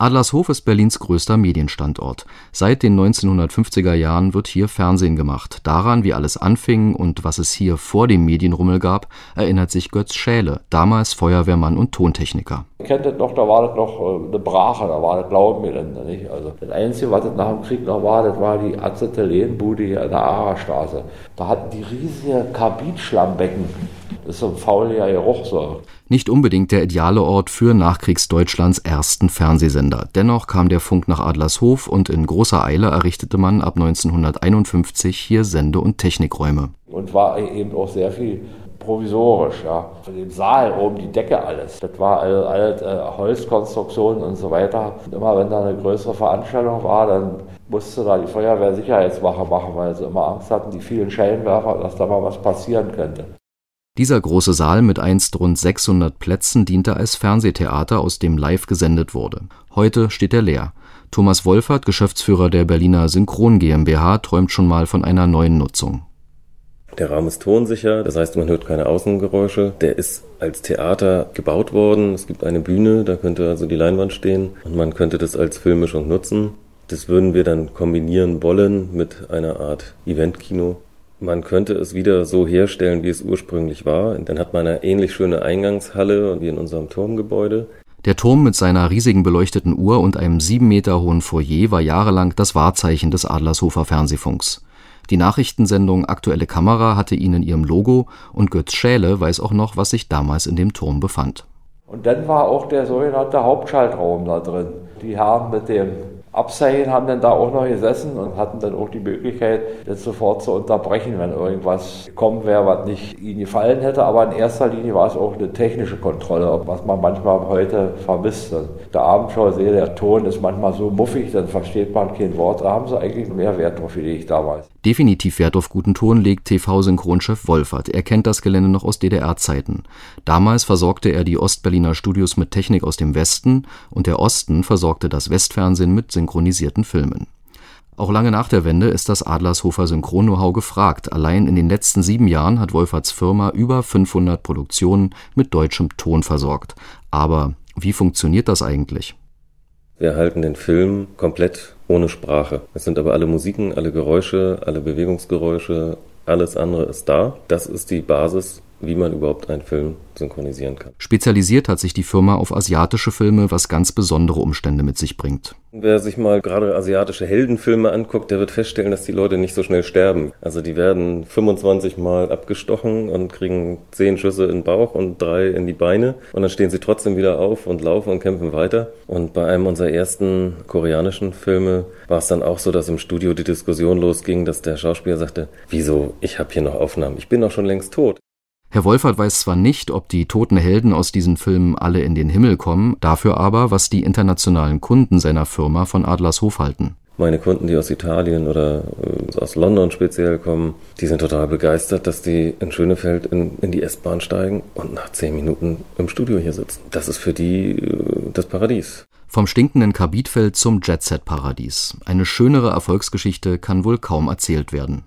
Adlershof ist Berlins größter Medienstandort. Seit den 1950er Jahren wird hier Fernsehen gemacht. Daran, wie alles anfing und was es hier vor dem Medienrummel gab, erinnert sich Götz Schäle, damals Feuerwehrmann und Tontechniker. Ich kennt das noch, da war das noch äh, eine Brache, da war das Laubengelände. Nicht? Also das Einzige, was das nach dem Krieg noch war, das war die Acetylenbude hier an der Aarstraße. Da hatten die riesige Kabinschlammbecken. Das ist so ein fauliger Geruch so. Nicht unbedingt der ideale Ort für Nachkriegsdeutschlands ersten Fernsehsender. Dennoch kam der Funk nach Adlershof und in großer Eile errichtete man ab 1951 hier Sende- und Technikräume. Und war eben auch sehr viel provisorisch, ja. Von dem Saal oben die Decke alles. Das war alles, alles äh, Holzkonstruktion und so weiter. Und immer wenn da eine größere Veranstaltung war, dann musste da die Feuerwehr Sicherheitswache machen, weil sie immer Angst hatten, die vielen Schellenwerfer, dass da mal was passieren könnte. Dieser große Saal mit einst rund 600 Plätzen diente als Fernsehtheater, aus dem live gesendet wurde. Heute steht er leer. Thomas Wolfert, Geschäftsführer der Berliner Synchron GmbH, träumt schon mal von einer neuen Nutzung. Der Raum ist tonsicher, das heißt, man hört keine Außengeräusche. Der ist als Theater gebaut worden. Es gibt eine Bühne, da könnte also die Leinwand stehen und man könnte das als Filmmischung nutzen. Das würden wir dann kombinieren wollen mit einer Art Eventkino. Man könnte es wieder so herstellen, wie es ursprünglich war. Dann hat man eine ähnlich schöne Eingangshalle wie in unserem Turmgebäude. Der Turm mit seiner riesigen beleuchteten Uhr und einem sieben Meter hohen Foyer war jahrelang das Wahrzeichen des Adlershofer Fernsehfunks. Die Nachrichtensendung Aktuelle Kamera hatte ihn in ihrem Logo und Götz Schäle weiß auch noch, was sich damals in dem Turm befand. Und dann war auch der sogenannte Hauptschaltraum da drin. Die Herren mit dem Abseilen haben dann da auch noch gesessen und hatten dann auch die Möglichkeit, das sofort zu unterbrechen, wenn irgendwas gekommen wäre, was nicht ihnen gefallen hätte. Aber in erster Linie war es auch eine technische Kontrolle, was man manchmal heute vermisst. Der Abendschau sehe, der Ton ist manchmal so muffig, dann versteht man kein Wort. Da haben sie eigentlich mehr Wert drauf gelegt damals. Definitiv Wert auf guten Ton legt TV-Synchronchef Wolfert. Er kennt das Gelände noch aus DDR-Zeiten. Damals versorgte er die Ostberliner Studios mit Technik aus dem Westen und der Osten versorgte das Westfernsehen mit synchronisierten Filmen. Auch lange nach der Wende ist das Adlershofer Synchron-Know-how gefragt. Allein in den letzten sieben Jahren hat Wolferts Firma über 500 Produktionen mit deutschem Ton versorgt. Aber wie funktioniert das eigentlich? Wir erhalten den Film komplett ohne Sprache. Es sind aber alle Musiken, alle Geräusche, alle Bewegungsgeräusche, alles andere ist da. Das ist die Basis wie man überhaupt einen Film synchronisieren kann. Spezialisiert hat sich die Firma auf asiatische Filme, was ganz besondere Umstände mit sich bringt. Wer sich mal gerade asiatische Heldenfilme anguckt, der wird feststellen, dass die Leute nicht so schnell sterben. Also die werden 25 Mal abgestochen und kriegen 10 Schüsse in den Bauch und drei in die Beine und dann stehen sie trotzdem wieder auf und laufen und kämpfen weiter. Und bei einem unserer ersten koreanischen Filme war es dann auch so, dass im Studio die Diskussion losging, dass der Schauspieler sagte, wieso, ich habe hier noch Aufnahmen, ich bin doch schon längst tot. Herr Wolfert weiß zwar nicht, ob die toten Helden aus diesen Filmen alle in den Himmel kommen, dafür aber, was die internationalen Kunden seiner Firma von Adlershof halten. Meine Kunden, die aus Italien oder äh, aus London speziell kommen, die sind total begeistert, dass die in Schönefeld in, in die S-Bahn steigen und nach zehn Minuten im Studio hier sitzen. Das ist für die äh, das Paradies. Vom stinkenden Kabitfeld zum Jet-Set-Paradies. Eine schönere Erfolgsgeschichte kann wohl kaum erzählt werden.